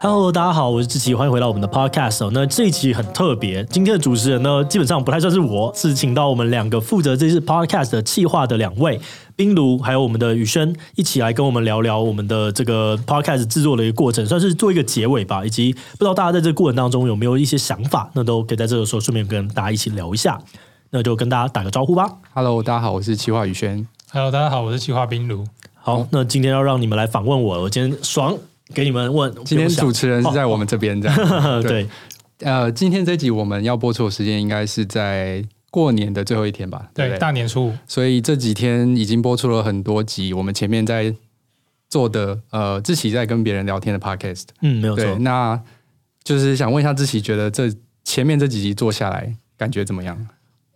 Hello，大家好，我是志奇，欢迎回到我们的 Podcast 哦。那这一期很特别，今天的主持人呢，基本上不太算是我，是请到我们两个负责这次 Podcast 的企划的两位，冰炉还有我们的宇轩，一起来跟我们聊聊我们的这个 Podcast 制作的一个过程，算是做一个结尾吧。以及不知道大家在这个过程当中有没有一些想法，那都可以在这个时候顺便跟大家一起聊一下。那就跟大家打个招呼吧。Hello，大家好，我是企划宇轩。Hello，大家好，我是企划彬如。好，那今天要让你们来访问我，我今天爽。给你们问，今天主持人是在我们这边这样。哦、对，呃，今天这集我们要播出的时间应该是在过年的最后一天吧？对，对对大年初五。所以这几天已经播出了很多集，我们前面在做的，呃，志奇在跟别人聊天的 podcast。嗯，没有错。那就是想问一下志奇，觉得这前面这几集做下来感觉怎么样？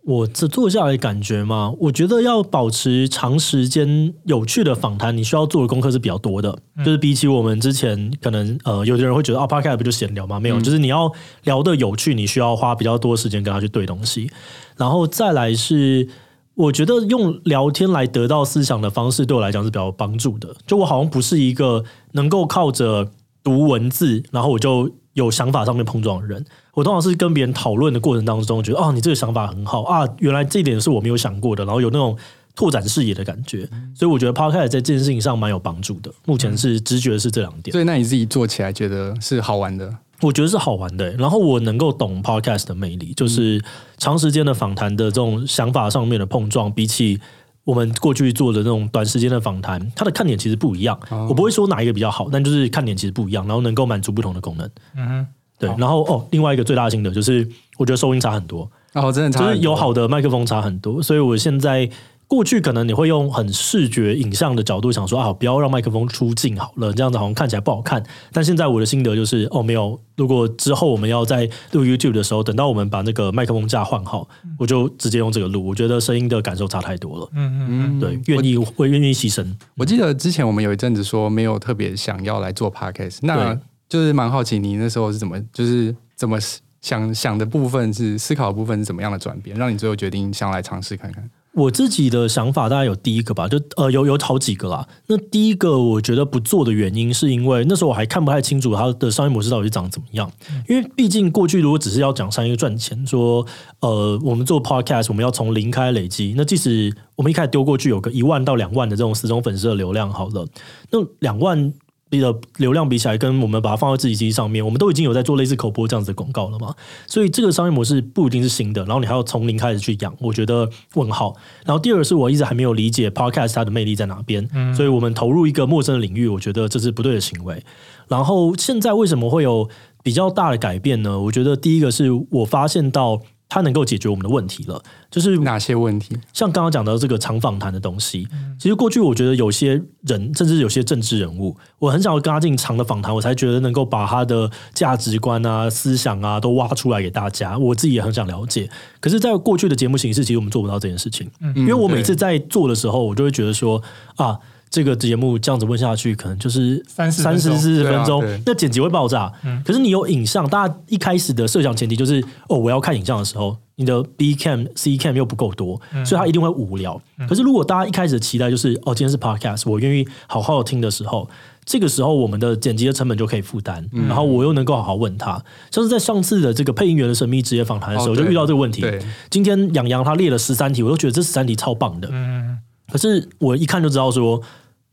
我这坐下来感觉嘛，我觉得要保持长时间有趣的访谈，你需要做的功课是比较多的。嗯、就是比起我们之前可能呃，有的人会觉得啊，Podcast 不就闲聊吗？没有，嗯、就是你要聊的有趣，你需要花比较多时间跟他去对东西。然后再来是，我觉得用聊天来得到思想的方式，对我来讲是比较有帮助的。就我好像不是一个能够靠着读文字，然后我就有想法上面碰撞的人。我通常是跟别人讨论的过程当中，觉得哦，你这个想法很好啊，原来这一点是我没有想过的，然后有那种拓展视野的感觉，所以我觉得 Podcast 在这件事情上蛮有帮助的。目前是直觉是这两点。所以那你自己做起来觉得是好玩的？我觉得是好玩的。然后我能够懂 Podcast 的魅力，就是长时间的访谈的这种想法上面的碰撞，比起我们过去做的那种短时间的访谈，它的看点其实不一样。我不会说哪一个比较好，但就是看点其实不一样，然后能够满足不同的功能。嗯哼。对，然后哦，另外一个最大的心得就是，我觉得收音差很多，哦，真的差，就是有好的麦克风差很多，所以我现在过去可能你会用很视觉影像的角度想说啊，不要让麦克风出镜好了，这样子好像看起来不好看。但现在我的心得就是，哦，没有，如果之后我们要在录 YouTube 的时候，等到我们把那个麦克风架换好，我就直接用这个录，我觉得声音的感受差太多了。嗯嗯嗯，对，愿意会愿意牺牲。我记得之前我们有一阵子说没有特别想要来做 Podcast，那。就是蛮好奇，你那时候是怎么，就是怎么想想的部分是思考的部分是怎么样的转变，让你最后决定想来尝试看看？我自己的想法大概有第一个吧，就呃有有好几个啦。那第一个我觉得不做的原因，是因为那时候我还看不太清楚它的商业模式到底是长怎么样。因为毕竟过去如果只是要讲商业赚钱，说呃我们做 podcast 我们要从零开始累积，那即使我们一开始丢过去有个一万到两万的这种死忠粉丝的流量好了，那两万。比的流量比起来，跟我们把它放在自己机上面，我们都已经有在做类似口播这样子的广告了嘛。所以这个商业模式不一定是新的，然后你还要从零开始去养，我觉得问号。然后第二个是我一直还没有理解 Podcast 它的魅力在哪边，嗯、所以我们投入一个陌生的领域，我觉得这是不对的行为。然后现在为什么会有比较大的改变呢？我觉得第一个是我发现到。它能够解决我们的问题了，就是哪些问题？像刚刚讲到这个长访谈的东西，其实过去我觉得有些人，甚至有些政治人物，我很想要跟他进长的访谈，我才觉得能够把他的价值观啊、思想啊都挖出来给大家。我自己也很想了解，可是，在过去的节目形式，其实我们做不到这件事情，因为我每次在做的时候，我就会觉得说啊。这个节目这样子问下去，可能就是三十三十四十分钟，那剪辑会爆炸。嗯、可是你有影像，大家一开始的设想前提就是，哦，我要看影像的时候，你的 B cam C cam 又不够多，嗯、所以它一定会无聊。嗯、可是如果大家一开始的期待就是，哦，今天是 podcast，我愿意好好的听的时候，这个时候我们的剪辑的成本就可以负担，嗯、然后我又能够好好问他。像是在上次的这个配音员的神秘职业访谈的时候，哦、就遇到这个问题。今天杨洋他列了十三题，我都觉得这十三题超棒的。嗯可是我一看就知道说，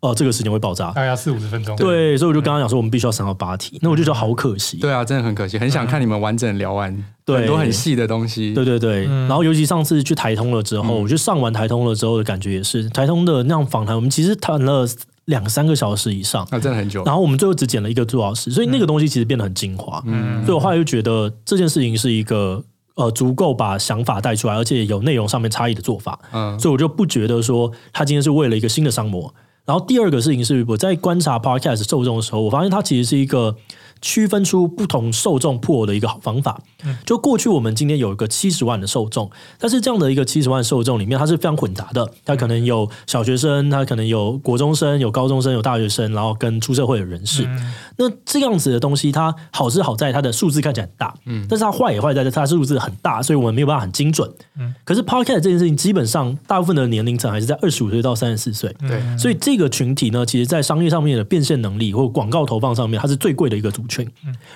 哦，这个时间会爆炸，大概四五十分钟。对，所以我就刚刚讲说，我们必须要三到八题，那我就觉得好可惜。对啊，真的很可惜，很想看你们完整聊完，对，很多很细的东西。对对对，然后尤其上次去台通了之后，我就上完台通了之后的感觉也是，台通的那样访谈，我们其实谈了两三个小时以上，那真的很久。然后我们最后只剪了一个多小时，所以那个东西其实变得很精华。嗯，所以我后来就觉得这件事情是一个。呃，足够把想法带出来，而且有内容上面差异的做法，嗯，所以我就不觉得说他今天是为了一个新的商模。然后第二个事情是，我在观察 Podcast 受众的时候，我发现它其实是一个。区分出不同受众破的一个好方法，就过去我们今天有一个七十万的受众，但是这样的一个七十万受众里面，它是非常混杂的，它可能有小学生，它可能有国中生，有高中生，有大学生，然后跟出社会的人士。那这样子的东西，它好是好在它的数字看起来很大，嗯，但是它坏也坏在它数字很大，所以我们没有办法很精准。嗯，可是 Podcast 这件事情，基本上大部分的年龄层还是在二十五岁到三十四岁，对，所以这这个群体呢，其实在商业上面的变现能力或广告投放上面，它是最贵的一个族群。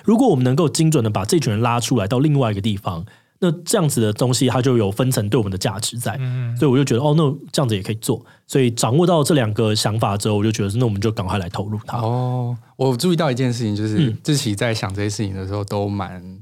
如果我们能够精准的把这群人拉出来到另外一个地方，那这样子的东西它就有分层对我们的价值在。所以我就觉得哦，那这样子也可以做。所以掌握到这两个想法之后，我就觉得那我们就赶快来投入它。哦，我注意到一件事情，就是志祺在想这些事情的时候，都蛮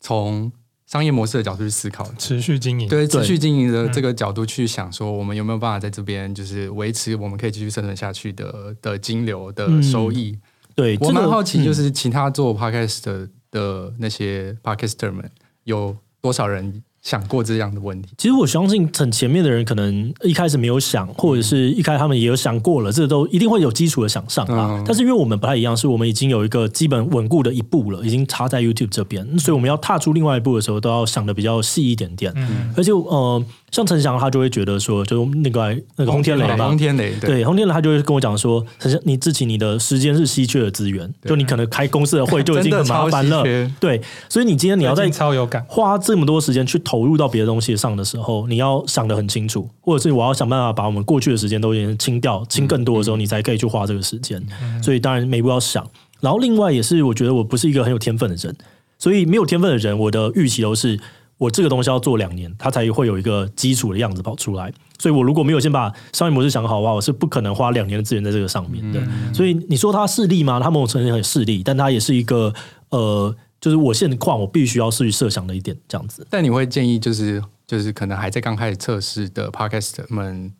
从。商业模式的角度去思考，持续经营，对持续经营的这个角度去想，说我们有没有办法在这边就是维持我们可以继续生存下去的的金流的收益？嗯、对，我蛮好奇，就是其他做 podcast 的的那些 podcaster 们有多少人？想过这样的问题，其实我相信很前面的人可能一开始没有想，或者是一开始他们也有想过了，这、都一定会有基础的想象啊。嗯、但是因为我们不太一样，是我们已经有一个基本稳固的一步了，已经插在 YouTube 这边，所以我们要踏出另外一步的时候，都要想的比较细一点点。嗯，而且呃。像陈翔，他就会觉得说，就那个那个轰天雷吧，轰天雷对。轰天雷，他就会跟我讲说，陈翔，你自己你的时间是稀缺的资源，就你可能开公司的会就已经很麻烦了，对，所以你今天你要在超有感。花这么多时间去投入到别的东西上的时候，你要想得很清楚，或者是我要想办法把我们过去的时间都已经清掉，清更多的时候，你才可以去花这个时间。所以当然每一步要想，然后另外也是我觉得我不是一个很有天分的人，所以没有天分的人，我的预期都是。我这个东西要做两年，它才会有一个基础的样子跑出来。所以我如果没有先把商业模式想好的话，我是不可能花两年的资源在这个上面的。嗯、所以你说它势利吗？它某种程度上很势利，但它也是一个呃，就是我现况我必须要去设想的一点这样子。但你会建议，就是就是可能还在刚开始测试的 Podcast 们。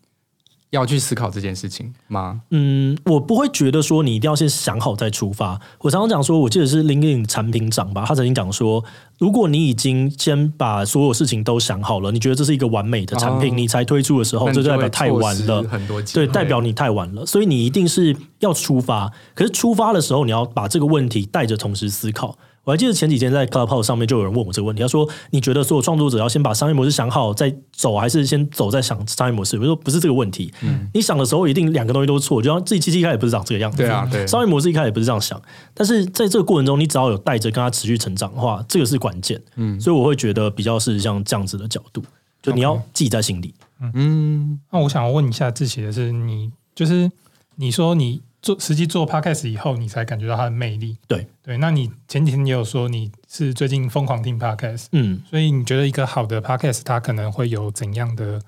要去思考这件事情吗？嗯，我不会觉得说你一定要先想好再出发。我常常讲说，我记得是 LinkedIn 产品长吧，他曾经讲说，如果你已经先把所有事情都想好了，你觉得这是一个完美的产品，哦、你才推出的时候，这就代表太晚了，很多对，代表你太晚了。所以你一定是要出发，可是出发的时候，你要把这个问题带着同时思考。我还记得前几天在 Clubhouse 上面就有人问我这个问题，他说：“你觉得所有创作者要先把商业模式想好再走，还是先走再想商业模式？”我说：“不是这个问题，嗯、你想的时候一定两个东西都错，就像自己其实一开始不是长这个样子，对啊，对，商业模式一开始不是这样想，但是在这个过程中，你只要有带着跟他持续成长的话，这个是关键。嗯，所以我会觉得比较是像这样子的角度，就你要记在心里。嗯，嗯，那我想要问一下志祺的是，你就是你说你。做实际做 podcast 以后，你才感觉到它的魅力。对对，那你前几天也有说你是最近疯狂听 podcast，嗯，所以你觉得一个好的 podcast 它可能会有怎样的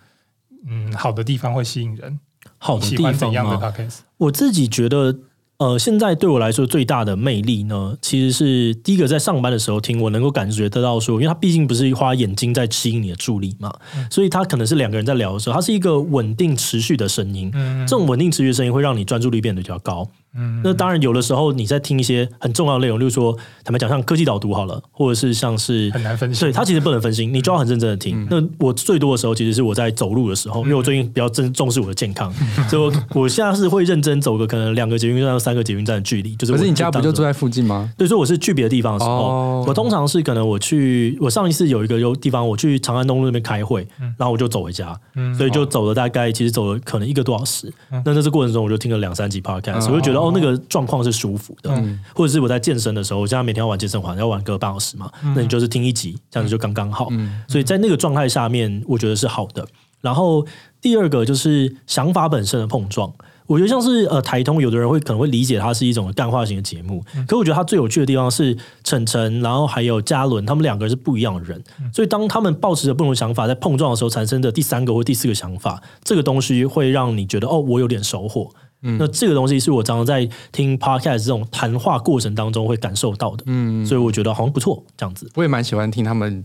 嗯好的地方会吸引人？好的地方怎样的 podcast？我自己觉得。呃，现在对我来说最大的魅力呢，其实是第一个在上班的时候听，我能够感觉得到说，因为它毕竟不是花眼睛在吸引你的注意力嘛，嗯、所以它可能是两个人在聊的时候，它是一个稳定持续的声音，嗯、这种稳定持续的声音会让你专注力变得比较高。嗯，那当然，有的时候你在听一些很重要的内容，例如说，坦白讲，像科技导读好了，或者是像是很难分析，对，它其实不能分心，你就要很认真的听。嗯、那我最多的时候，其实是我在走路的时候，嗯、因为我最近比较重重视我的健康，嗯、所以我我现在是会认真走个可能两个捷运站到三个捷运站的距离。就是，可是你家不就住在附近吗？对，所以我是去别的地方的时候，哦、我通常是可能我去，我上一次有一个有地方，我去长安东路那边开会，嗯、然后我就走回家，嗯、所以就走了大概，其实走了可能一个多小时。嗯、那在这过程中，我就听了两三集 podcast，、嗯、我就觉得哦，那个状况。是舒服的，嗯、或者是我在健身的时候，我现在每天要玩健身环，要玩个半小时嘛，嗯、那你就是听一集，这样子就刚刚好。嗯、所以在那个状态下面，我觉得是好的。然后第二个就是想法本身的碰撞，我觉得像是呃台通，有的人会可能会理解它是一种干化型的节目，嗯、可我觉得它最有趣的地方是晨晨，然后还有嘉伦，他们两个人是不一样的人，嗯、所以当他们抱持着不同想法在碰撞的时候，产生的第三个或第四个想法，这个东西会让你觉得哦，我有点收获。嗯、那这个东西是我常常在听 podcast 这种谈话过程当中会感受到的，嗯，所以我觉得好像不错，这样子。我也蛮喜欢听他们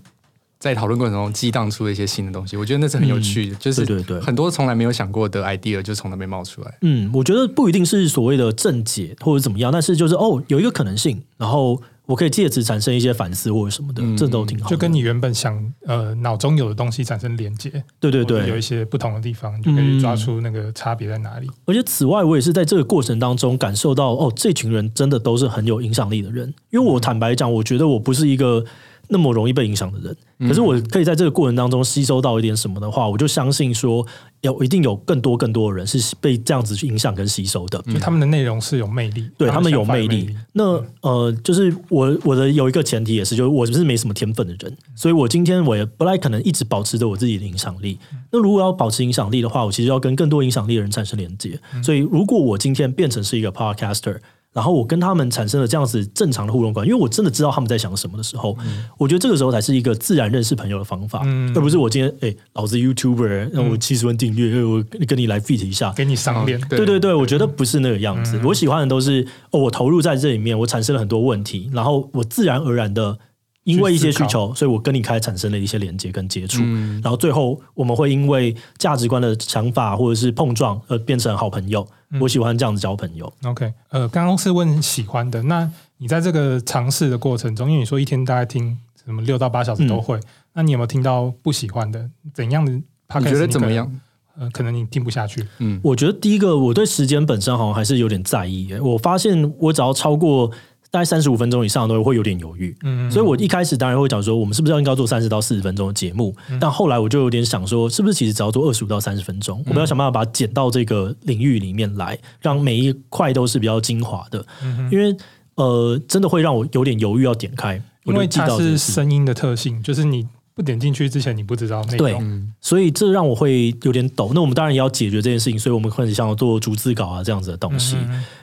在讨论过程中激荡出的一些新的东西，我觉得那是很有趣的，嗯、就是对对对，很多从来没有想过的 idea 就从那边冒出来。嗯，我觉得不一定是所谓的正解或者怎么样，但是就是哦，有一个可能性，然后。我可以借此产生一些反思或者什么的，嗯、这都挺好。就跟你原本想呃脑中有的东西产生连接，对对对，有一些不同的地方，你就可以抓出那个差别在哪里。而且此外，我也是在这个过程当中感受到，哦，这群人真的都是很有影响力的人。因为我坦白讲，我觉得我不是一个那么容易被影响的人。可是我可以在这个过程当中吸收到一点什么的话，我就相信说，有一定有更多更多的人是被这样子去影响跟吸收的。就他们的内容是有魅力，对他们有魅力。那呃，就是我我的有一个前提也是，就是我是没什么天分的人，所以我今天我也不太可能一直保持着我自己的影响力。那如果要保持影响力的话，我其实要跟更多影响力的人产生连接。所以如果我今天变成是一个 podcaster。然后我跟他们产生了这样子正常的互动关系，因为我真的知道他们在想什么的时候，嗯、我觉得这个时候才是一个自然认识朋友的方法，嗯、而不是我今天哎、欸，老子 YouTuber，让我七十万订阅，嗯、我跟你来 fit 一下，给你赏脸。对对对，我觉得不是那个样子。嗯、我喜欢的都是哦，我投入在这里面，我产生了很多问题，然后我自然而然的。因为一些需求，所以我跟你开始产生了一些连接跟接触，嗯、然后最后我们会因为价值观的想法或者是碰撞而变成好朋友。嗯、我喜欢这样子交朋友。OK，呃，刚刚是问喜欢的，那你在这个尝试的过程中，因为你说一天大概听什么六到八小时都会，嗯、那你有没有听到不喜欢的？怎样的？你觉得怎么样？呃，可能你听不下去。嗯，我觉得第一个，我对时间本身好像还是有点在意。我发现我只要超过。大概三十五分钟以上都会有点犹豫，嗯，所以我一开始当然会讲说，我们是不是要应该做三十到四十分钟的节目？但后来我就有点想说，是不是其实只要做二十五到三十分钟，我们要想办法把它剪到这个领域里面来，让每一块都是比较精华的。因为呃，真的会让我有点犹豫要点开，因为它是声音的特性，就是你不点进去之前你不知道内容，对，所以这让我会有点抖。那我们当然也要解决这件事情，所以我们开始想要做逐字稿啊这样子的东西，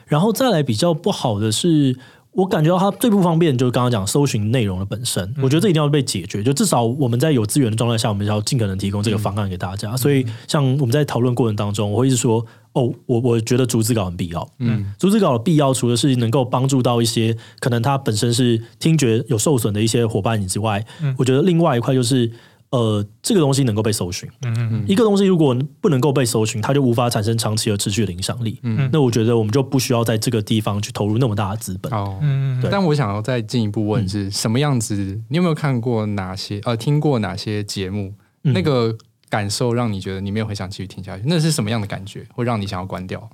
然后再来比较不好的是。我感觉到它最不方便，就是刚刚讲搜寻内容的本身，我觉得这一定要被解决。就至少我们在有资源的状态下，我们要尽可能提供这个方案给大家。所以，像我们在讨论过程当中，我会一直说：“哦，我我觉得逐字稿很必要。”嗯，逐字稿的必要，除了是能够帮助到一些可能它本身是听觉有受损的一些伙伴之外，我觉得另外一块就是。呃，这个东西能够被搜寻，嗯嗯，一个东西如果不能够被搜寻，它就无法产生长期而持续的影响力。嗯，那我觉得我们就不需要在这个地方去投入那么大的资本。哦，嗯，对。但我想要再进一步问是什么样子？你有没有看过哪些呃，听过哪些节目？那个感受让你觉得你没有很想继续听下去？那是什么样的感觉会让你想要关掉？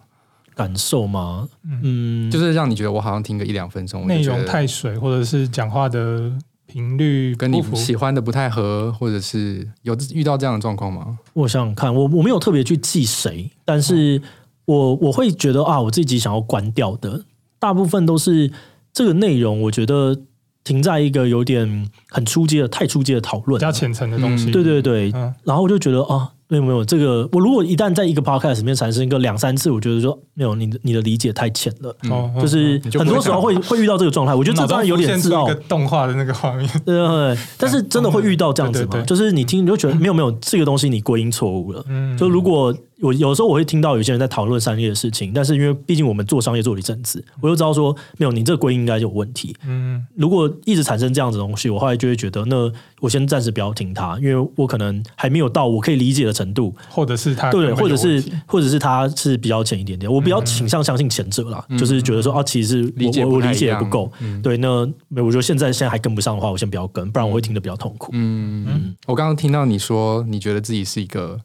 感受吗？嗯，就是让你觉得我好像听个一两分钟，内容太水，或者是讲话的。频率跟你喜欢的不太合，或者是有遇到这样的状况吗？我想想看，我我没有特别去记谁，但是我我会觉得啊，我自己想要关掉的，大部分都是这个内容，我觉得停在一个有点很初阶的、太初阶的讨论，比较浅层的东西。嗯、对对对，嗯、然后我就觉得啊。没有没有，这个我如果一旦在一个 podcast 里面产生一个两三次，我觉得说没有你的你的理解太浅了，嗯、就是很多时候会会遇到这个状态。我觉得这当然有点自傲。动画的那个画面，对对对，但是真的会遇到这样子吗？就是你听你就觉得没有没有这个东西你归因错误了。嗯，就如果。我有时候我会听到有些人在讨论商业的事情，但是因为毕竟我们做商业做了一阵子，我就知道说没有你这个归因应该就有问题。嗯，如果一直产生这样子的东西，我后来就会觉得，那我先暂时不要听他，因为我可能还没有到我可以理解的程度，或者是他对，或者是或者是他是比较浅一点点，我比较倾向相信前者啦，嗯、就是觉得说啊，其实是我我理解的不够，嗯、对，那我觉得现在现在还跟不上的话，我先不要跟，不然我会听得比较痛苦。嗯嗯，我刚刚听到你说，你觉得自己是一个。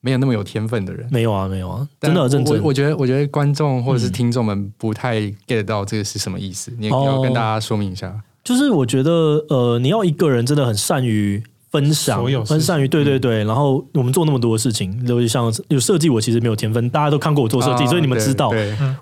没有那么有天分的人，没有啊，没有啊，真的认真。我我觉得，我觉得观众或者是听众们不太 get 到这个是什么意思，嗯、你也要跟大家说明一下。就是我觉得，呃，你要一个人真的很善于。分享，分善于对对对，然后我们做那么多的事情，尤其像有设计，我其实没有天分，大家都看过我做设计，所以你们知道。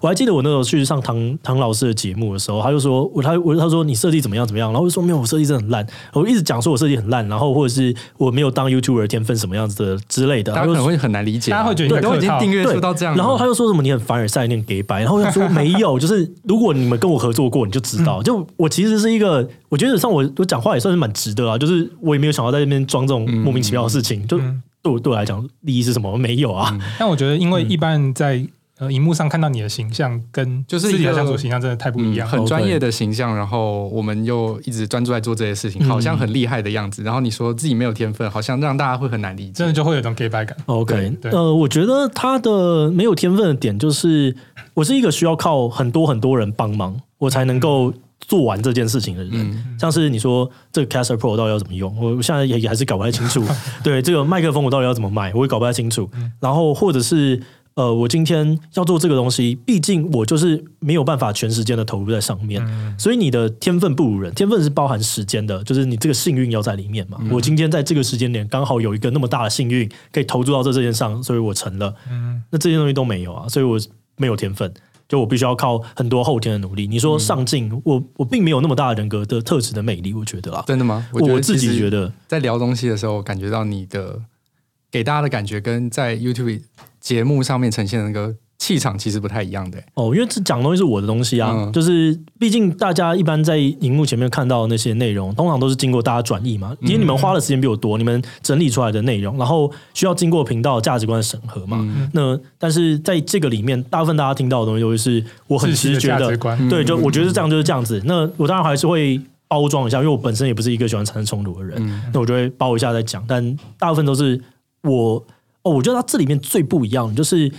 我还记得我那时候去上唐唐老师的节目的时候，他就说我他我他说你设计怎么样怎么样，然后我就说没有，我设计真的很烂，我一直讲说我设计很烂，然后或者是我没有当 YouTuber 的天分什么样子的之类的，大家可能会很难理解，大家会觉得你都已经订阅数到这样，然后他又说什么你很凡尔赛，你很给白，然后他说没有，就是如果你们跟我合作过，你就知道，就我其实是一个，我觉得像我我讲话也算是蛮直的啊，就是我也没有想要在这边装这种。莫名其妙的事情，就对我对我来讲，利益是什么？没有啊。但我觉得，因为一般人在呃荧幕上看到你的形象，跟就是自己的相处形象真的太不一样。很专业的形象，然后我们又一直专注在做这些事情，好像很厉害的样子。然后你说自己没有天分，好像让大家会很难理解，真的就会有种假掰感。OK，呃，我觉得他的没有天分的点，就是我是一个需要靠很多很多人帮忙，我才能够。做完这件事情的人，嗯、像是你说这个 Caster Pro 到底要怎么用，我现在也也还是搞不太清楚。对，这个麦克风我到底要怎么卖，我也搞不太清楚。嗯、然后或者是呃，我今天要做这个东西，毕竟我就是没有办法全时间的投入在上面，嗯、所以你的天分不如人，天分是包含时间的，就是你这个幸运要在里面嘛。嗯、我今天在这个时间点刚好有一个那么大的幸运，可以投注到这这件上，所以我成了。嗯，那这些东西都没有啊，所以我没有天分，就我必须要靠很多后天的努力。你说上进，嗯、我我并没有那么大的人格的特质的魅力，我觉得啊，真的吗？我，我自己觉得，在聊东西的时候，感觉到你的给大家的感觉跟在 YouTube 节目上面呈现的那个。气场其实不太一样的哦，因为这讲的东西是我的东西啊，嗯、就是毕竟大家一般在荧幕前面看到的那些内容，通常都是经过大家转译嘛，因为你们花的时间比我多，你们整理出来的内容，然后需要经过频道价值观的审核嘛。嗯、那但是在这个里面，大部分大家听到的东西都是我很直觉的，的对，就我觉得是这样就是这样子。那我当然还是会包装一下，因为我本身也不是一个喜欢产生冲突的人，嗯、那我就会包一下再讲。但大部分都是我哦，我觉得它这里面最不一样的就是。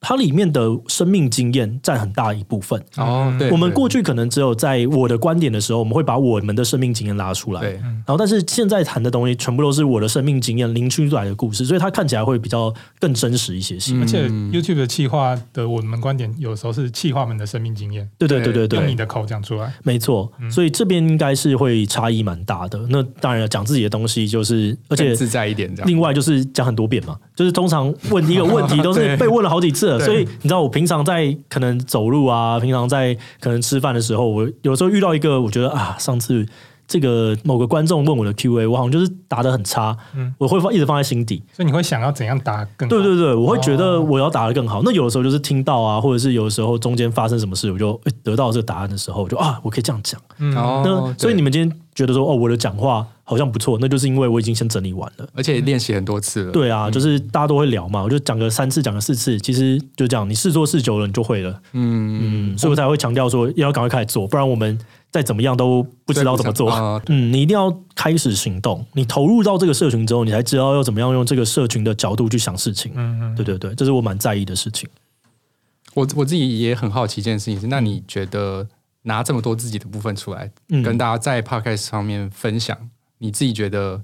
它里面的生命经验占很大一部分哦，对。我们过去可能只有在我的观点的时候，我们会把我们的生命经验拉出来，对。然后，但是现在谈的东西全部都是我的生命经验拎出来的故事，所以它看起来会比较更真实一些些。而且，YouTube 的企划的我们观点，有时候是企划们的生命经验，对对对对对，用你的口讲出来，没错。所以这边应该是会差异蛮大的。那当然了，讲自己的东西就是，而且自在一点。另外就是讲很多遍嘛，就是通常问一个问题都是被问了好几次了。所以你知道，我平常在可能走路啊，平常在可能吃饭的时候，我有时候遇到一个，我觉得啊，上次这个某个观众问我的 Q&A，我好像就是答的很差，嗯，我会放一直放在心底，所以你会想要怎样答更好？对对对，我会觉得我要答的更好。哦、那有的时候就是听到啊，或者是有的时候中间发生什么事，我就得到这个答案的时候，我就啊，我可以这样讲。嗯，那所以你们今天觉得说，哦，我的讲话。好像不错，那就是因为我已经先整理完了，而且练习很多次了。对啊，就是大家都会聊嘛，我就讲个三次，讲个四次，其实就这样，你试做试久了，你就会了。嗯嗯，所以我才会强调说要赶快开始做，不然我们再怎么样都不知道怎么做。嗯，你一定要开始行动，你投入到这个社群之后，你才知道要怎么样用这个社群的角度去想事情。嗯嗯，对对对，这是我蛮在意的事情。我我自己也很好奇一件事情是，那你觉得拿这么多自己的部分出来，跟大家在 Podcast 上面分享？你自己觉得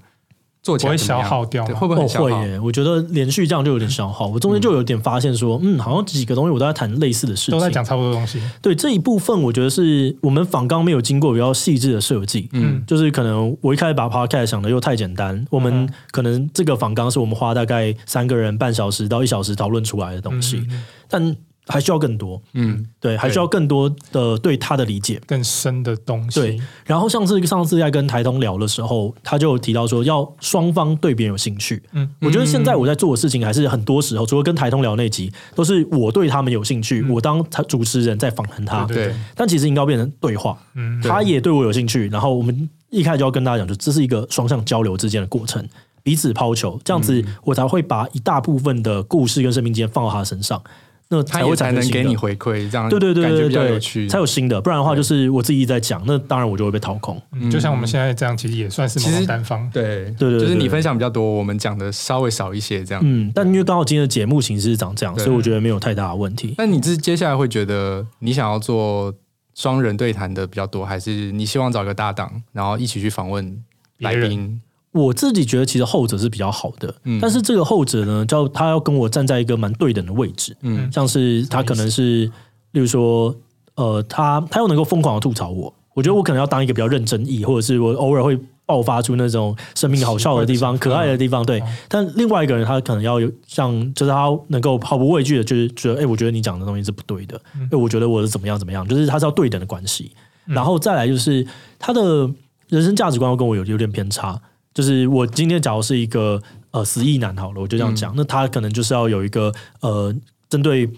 做起来会消耗掉吗？会不会很消耗？哦，会耶，我觉得连续这样就有点消耗。我中间就有点发现说，嗯，嗯，好像几个东西我都在谈类似的事情，都在讲差不多东西。对，这一部分，我觉得是我们仿纲没有经过比较细致的设计。嗯，就是可能我一开始把 Podcast 想的又太简单，我们可能这个仿纲是我们花大概三个人半小时到一小时讨论出来的东西，嗯，但。还需要更多，嗯，对，还需要更多的对他的理解，更深的东西。对，然后上次上次在跟台通聊的时候，他就提到说要双方对别人有兴趣。嗯，我觉得现在我在做的事情还是很多时候，除了跟台通聊那集，都是我对他们有兴趣，我当他主持人在访谈他。对，但其实应该变成对话，嗯，他也对我有兴趣，然后我们一开始就要跟大家讲，就这是一个双向交流之间的过程，彼此抛球，这样子我才会把一大部分的故事跟生命经验放到他身上。那才会才能给你回馈，这样对对对，感觉比较有趣，才有新的。不然的话，就是我自己在讲，那当然我就会被掏空。就像我们现在这样，其实也算是其实单方。对对对，就是你分享比较多，我们讲的稍微少一些，这样。嗯，但因为刚好今天的节目形式是长这样，所以我觉得没有太大的问题。那你是接下来会觉得你想要做双人对谈的比较多，还是你希望找个搭档，然后一起去访问来宾？我自己觉得其实后者是比较好的，嗯，但是这个后者呢，叫他要跟我站在一个蛮对等的位置，嗯，像是他可能是，例如说，呃，他他又能够疯狂的吐槽我，我觉得我可能要当一个比较认真意，或者是我偶尔会爆发出那种生命好笑的地方、可爱的地方，对。但另外一个人他可能要有像，就是他能够毫不畏惧的，就是觉得，哎，我觉得你讲的东西是不对的，哎，我觉得我是怎么样怎么样，就是他是要对等的关系。然后再来就是他的人生价值观跟我有有点偏差。就是我今天假如是一个呃死意男好了，我就这样讲，嗯、那他可能就是要有一个呃针对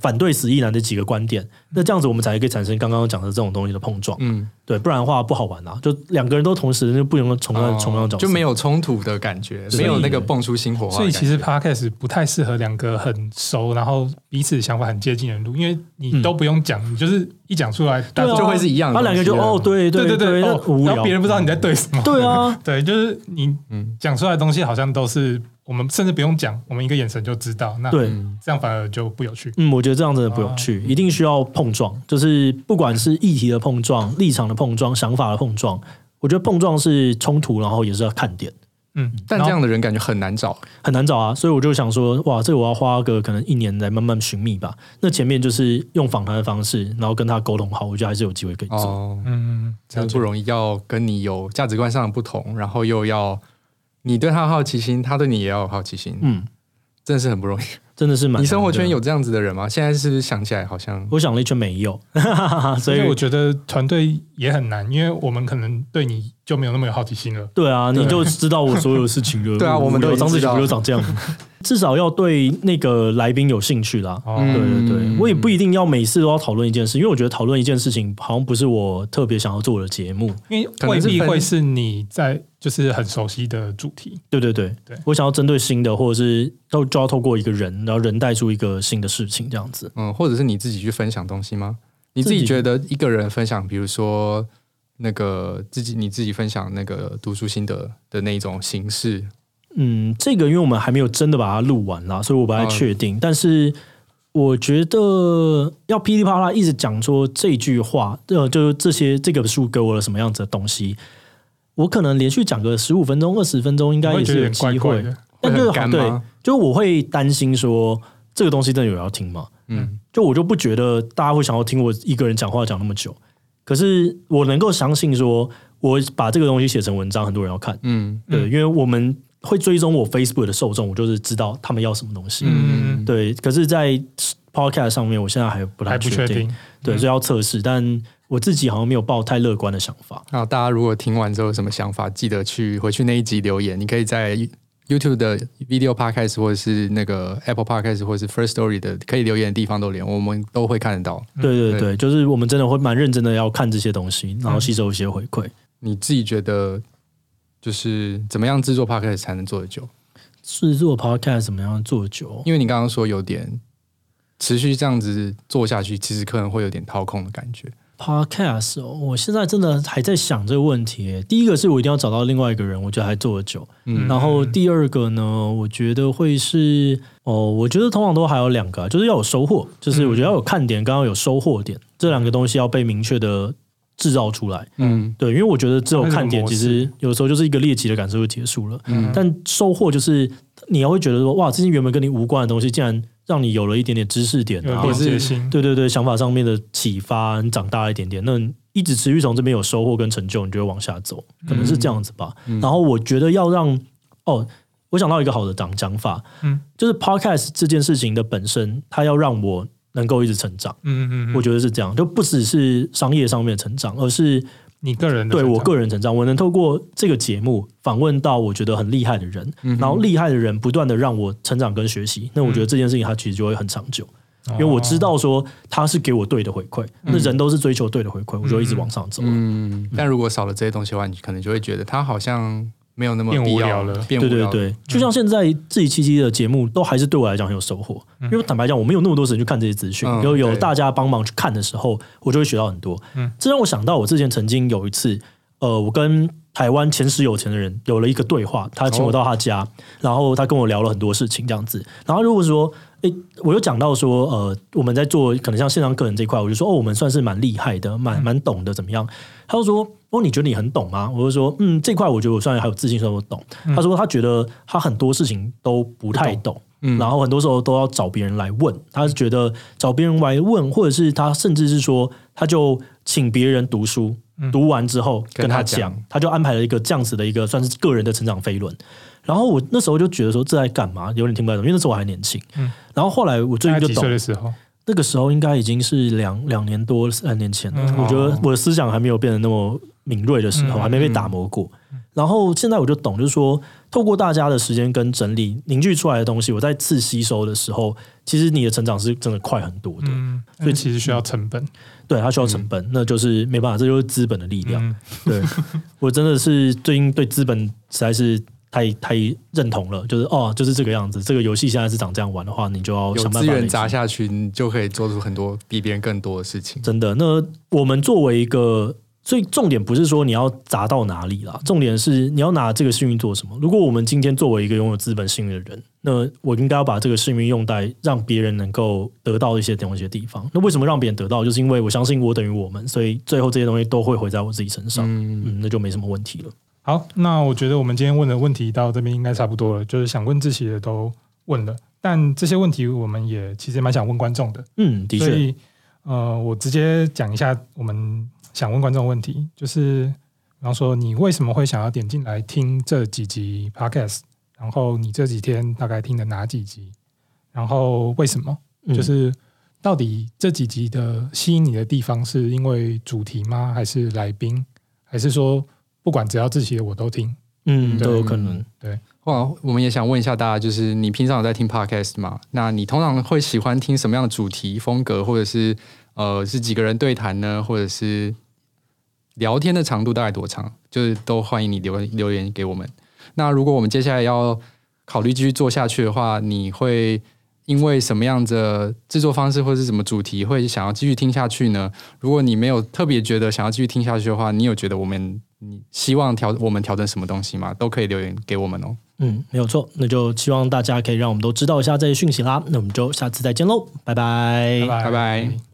反对死意男的几个观点，那这样子我们才可以产生刚刚讲的这种东西的碰撞。嗯。对，不然的话不好玩啊！就两个人都同时，就不能从那从那种就没有冲突的感觉，没有那个蹦出新火花。所以其实 Podcast 不太适合两个很熟，然后彼此想法很接近的人录，因为你都不用讲，你就是一讲出来，大家就会是一样的。他两个就哦，对对对对，然后别人不知道你在对什么。对啊，对，就是你讲出来的东西好像都是我们甚至不用讲，我们一个眼神就知道。那对，这样反而就不有趣。嗯，我觉得这样真的不有趣，一定需要碰撞，就是不管是议题的碰撞、立场的碰撞、想法的碰撞，我觉得碰撞是冲突，然后也是要看点。嗯，但这样的人感觉很难找，很难找啊。所以我就想说，哇，这个我要花个可能一年来慢慢寻觅吧。那前面就是用访谈的方式，然后跟他沟通好，我觉得还是有机会可以做。哦、嗯，这样不容易，要跟你有价值观上的不同，然后又要你对他好奇心，他对你也要有好奇心。嗯，真的是很不容易。真的是蛮。你生活圈有这样子的人吗？现在是想起来好像？我想了一圈没有，所以我觉得团队也很难，因为我们可能对你就没有那么有好奇心了。对啊，你就知道我所有事情了。对啊，我们都张志强就长这样。至少要对那个来宾有兴趣啦。对对对，我也不一定要每次都要讨论一件事，因为我觉得讨论一件事情好像不是我特别想要做的节目，因为未必会是你在就是很熟悉的主题。对对对对，我想要针对新的，或者是都就要透过一个人，然后人带出一个新的事情，这样子。嗯，或者是你自己去分享东西吗？你自己觉得一个人分享，比如说那个自己你自己分享那个读书心得的那种形式。嗯，这个因为我们还没有真的把它录完啦，所以我不太确定。嗯、但是我觉得要噼里啪啦一直讲说这句话，呃，就是这些这个书给我了什么样子的东西，我可能连续讲个十五分钟、二十分钟，应该也是有机会。怪怪但就是好对，就我会担心说这个东西真的有人要听吗？嗯，就我就不觉得大家会想要听我一个人讲话讲那么久。可是我能够相信说，我把这个东西写成文章，很多人要看。嗯，对，因为我们。会追踪我 Facebook 的受众，我就是知道他们要什么东西。嗯，对。可是，在 Podcast 上面，我现在还不太确定。对，所以要测试。但我自己好像没有抱太乐观的想法。那大家如果听完之后有什么想法，记得去回去那一集留言。你可以在 YouTube 的 Video Podcast，或者是那个 Apple Podcast，或者是 First Story 的可以留言的地方都连，我们都会看得到。对对对，对就是我们真的会蛮认真的要看这些东西，然后吸收一些回馈。你自己觉得？就是怎么样制作 podcast 才能做得久？制作 podcast 怎么样做得久？因为你刚刚说有点持续这样子做下去，其实可能会有点掏空的感觉。Podcast 哦，我现在真的还在想这个问题。第一个是我一定要找到另外一个人，我觉得还做得久。嗯，然后第二个呢，我觉得会是哦，我觉得通常都还有两个，就是要有收获，就是我觉得要有看点，刚刚有收获点，这两个东西要被明确的。制造出来，嗯，对，因为我觉得只有看点，其实有时候就是一个猎奇的感受就结束了。嗯，但收获就是你要会觉得说，哇，这些原本跟你无关的东西，竟然让你有了一点点知识点，或者是对对对，想法上面的启发，你长大一点点，那一直持续从这边有收获跟成就，你就会往下走，可能是这样子吧。嗯，然后我觉得要让哦，我想到一个好的讲讲法，嗯，就是 podcast 这件事情的本身，它要让我。能够一直成长，嗯嗯，我觉得是这样，就不只是商业上面的成长，而是你个人对我个人成长。我能透过这个节目访问到我觉得很厉害的人，然后厉害的人不断的让我成长跟学习，那我觉得这件事情它其实就会很长久，因为我知道说他是给我对的回馈，那人都是追求对的回馈，我就一直往上走。嗯，但如果少了这些东西的话，你可能就会觉得他好像。没有那么必要了，对对对，就像现在这一期期的节目，都还是对我来讲很有收获。因为坦白讲，我没有那么多时间去看这些资讯，有有大家帮忙去看的时候，我就会学到很多。嗯。这让我想到，我之前曾经有一次，呃，我跟台湾前十有钱的人有了一个对话，他请我到他家，然后他跟我聊了很多事情，这样子。然后如果说，诶，我又讲到说，呃，我们在做可能像线上课程这一块，我就说，哦，我们算是蛮厉害的，蛮蛮懂的，怎么样？他就说。哦，你觉得你很懂吗？我就说，嗯，这块我觉得我算还有自信说我懂。嗯、他说他觉得他很多事情都不太懂，嗯、然后很多时候都要找别人来问。他是觉得找别人来问，或者是他甚至是说，他就请别人读书，嗯、读完之后跟他讲，他，就安排了一个这样子的一个算是个人的成长飞轮。然后我那时候就觉得说，这在干嘛？有点听不太懂，因为那时候我还年轻。嗯、然后后来我最近就懂。几岁的时候？那个时候应该已经是两两年多三年前了。嗯、我觉得我的思想还没有变得那么。敏锐的时候还没被打磨过，然后现在我就懂，就是说，透过大家的时间跟整理凝聚出来的东西，我再次吸收的时候，其实你的成长是真的快很多的。嗯，所以其实需要成本，对，它需要成本，那就是没办法，这就是资本的力量。对，我真的是最近对资本实在是太太认同了，就是哦，就是这个样子。这个游戏现在是长这样玩的话，你就要想办法资源砸下去，你就可以做出很多比别人更多的事情。真的，那我们作为一个。所以重点不是说你要砸到哪里啦，重点是你要拿这个幸运做什么。如果我们今天作为一个拥有资本幸运的人，那我应该要把这个幸运用在让别人能够得到一些东西的地方。那为什么让别人得到？就是因为我相信我等于我们，所以最后这些东西都会回在我自己身上。嗯，嗯，那就没什么问题了。好，那我觉得我们今天问的问题到这边应该差不多了，就是想问自己的都问了，但这些问题我们也其实蛮想问观众的。嗯，的确。所以，呃，我直接讲一下我们想问观众问题，就是比方说，你为什么会想要点进来听这几集 Podcast？然后你这几天大概听了哪几集？然后为什么？嗯、就是到底这几集的吸引你的地方，是因为主题吗？还是来宾？还是说？不管只要志祺的我都听，嗯，都有可能。对，哇，我们也想问一下大家，就是你平常有在听 podcast 吗？那你通常会喜欢听什么样的主题风格，或者是呃，是几个人对谈呢？或者是聊天的长度大概多长？就是都欢迎你留留言给我们。那如果我们接下来要考虑继续做下去的话，你会因为什么样的制作方式或者是什么主题会想要继续听下去呢？如果你没有特别觉得想要继续听下去的话，你有觉得我们？你希望调我们调整什么东西吗？都可以留言给我们哦。嗯，没有错，那就希望大家可以让我们都知道一下这些讯息啦。那我们就下次再见喽，拜拜，拜拜。拜拜。